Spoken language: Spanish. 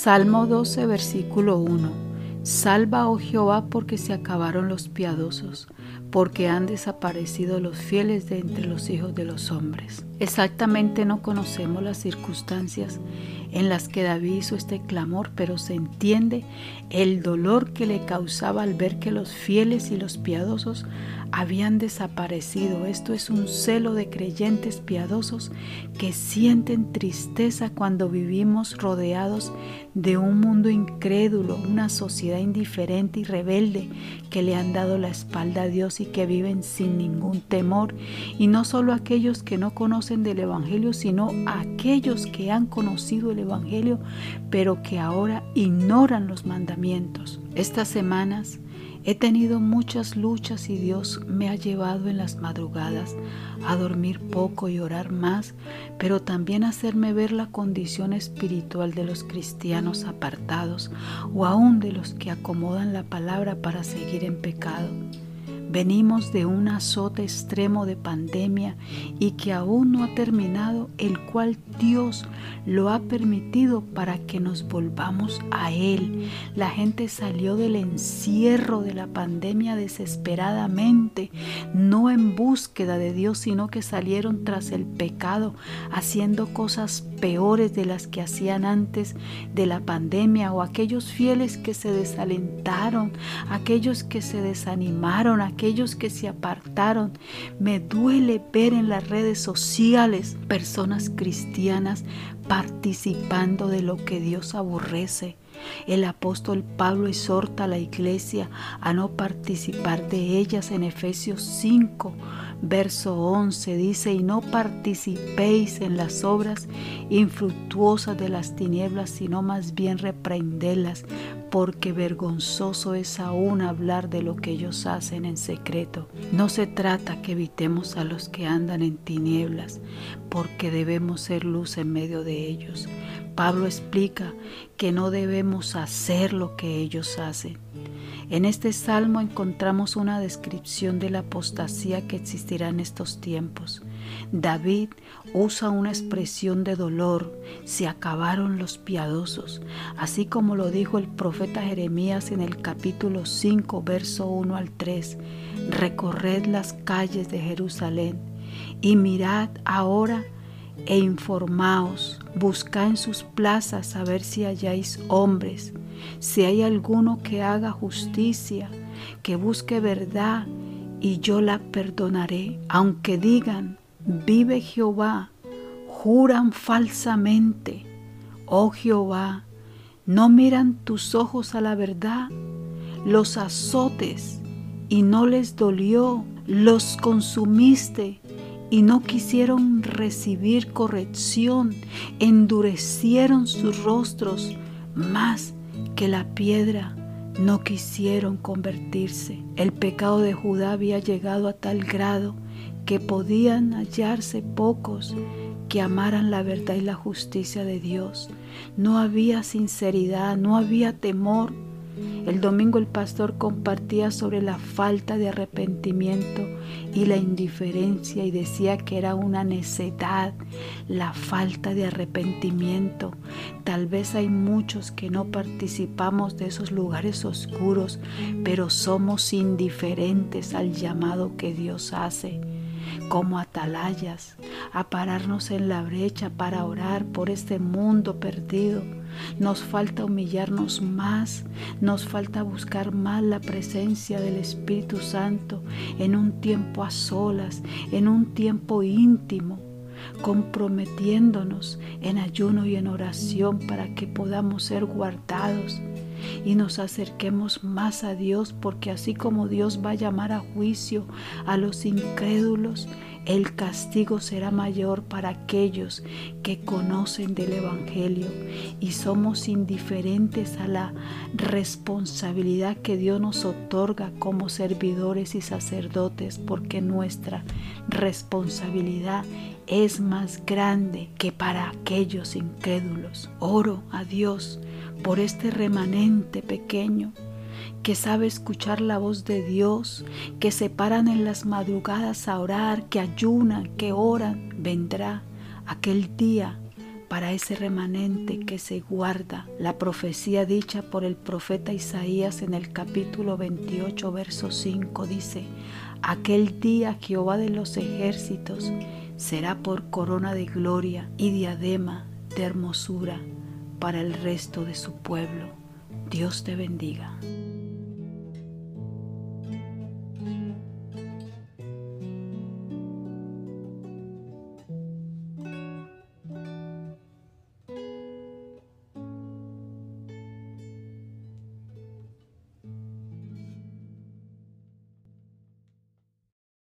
Salmo 12, versículo 1. Salva, oh Jehová, porque se acabaron los piadosos, porque han desaparecido los fieles de entre los hijos de los hombres. Exactamente no conocemos las circunstancias en las que David hizo este clamor, pero se entiende el dolor que le causaba al ver que los fieles y los piadosos habían desaparecido. Esto es un celo de creyentes piadosos que sienten tristeza cuando vivimos rodeados de un mundo incrédulo, una sociedad indiferente y rebelde que le han dado la espalda a Dios y que viven sin ningún temor. Y no solo aquellos que no conocen del Evangelio, sino aquellos que han conocido el Evangelio, pero que ahora ignoran los mandamientos. Estas semanas He tenido muchas luchas y Dios me ha llevado en las madrugadas a dormir poco y orar más, pero también a hacerme ver la condición espiritual de los cristianos apartados o aún de los que acomodan la palabra para seguir en pecado. Venimos de un azote extremo de pandemia y que aún no ha terminado, el cual Dios lo ha permitido para que nos volvamos a Él. La gente salió del encierro de la pandemia desesperadamente, no en búsqueda de Dios, sino que salieron tras el pecado, haciendo cosas peores de las que hacían antes de la pandemia o aquellos fieles que se desalentaron, aquellos que se desanimaron, aquellos que se apartaron. Me duele ver en las redes sociales personas cristianas participando de lo que Dios aborrece. El apóstol Pablo exhorta a la iglesia a no participar de ellas en Efesios 5, verso 11. Dice, y no participéis en las obras infructuosas de las tinieblas, sino más bien reprendelas, porque vergonzoso es aún hablar de lo que ellos hacen en secreto. No se trata que evitemos a los que andan en tinieblas, porque debemos ser luz en medio de ellos. Pablo explica que no debemos hacer lo que ellos hacen. En este salmo encontramos una descripción de la apostasía que existirá en estos tiempos. David usa una expresión de dolor, se acabaron los piadosos, así como lo dijo el profeta Jeremías en el capítulo 5, verso 1 al 3. Recorred las calles de Jerusalén y mirad ahora e informaos, buscad en sus plazas a ver si halláis hombres, si hay alguno que haga justicia, que busque verdad, y yo la perdonaré, aunque digan, vive Jehová, juran falsamente, oh Jehová, no miran tus ojos a la verdad, los azotes y no les dolió, los consumiste y no quisieron recibir corrección, endurecieron sus rostros más que la piedra, no quisieron convertirse. El pecado de Judá había llegado a tal grado que podían hallarse pocos que amaran la verdad y la justicia de Dios. No había sinceridad, no había temor el domingo el pastor compartía sobre la falta de arrepentimiento y la indiferencia y decía que era una necedad la falta de arrepentimiento. Tal vez hay muchos que no participamos de esos lugares oscuros, pero somos indiferentes al llamado que Dios hace como atalayas, a pararnos en la brecha para orar por este mundo perdido. Nos falta humillarnos más, nos falta buscar más la presencia del Espíritu Santo en un tiempo a solas, en un tiempo íntimo, comprometiéndonos en ayuno y en oración para que podamos ser guardados y nos acerquemos más a Dios, porque así como Dios va a llamar a juicio a los incrédulos, el castigo será mayor para aquellos que conocen del Evangelio. Y somos indiferentes a la responsabilidad que Dios nos otorga como servidores y sacerdotes, porque nuestra responsabilidad es más grande que para aquellos incrédulos. Oro a Dios por este remanente pequeño que sabe escuchar la voz de Dios, que se paran en las madrugadas a orar, que ayunan, que oran, vendrá aquel día para ese remanente que se guarda. La profecía dicha por el profeta Isaías en el capítulo 28, verso 5 dice, aquel día Jehová de los ejércitos será por corona de gloria y diadema de hermosura para el resto de su pueblo. Dios te bendiga.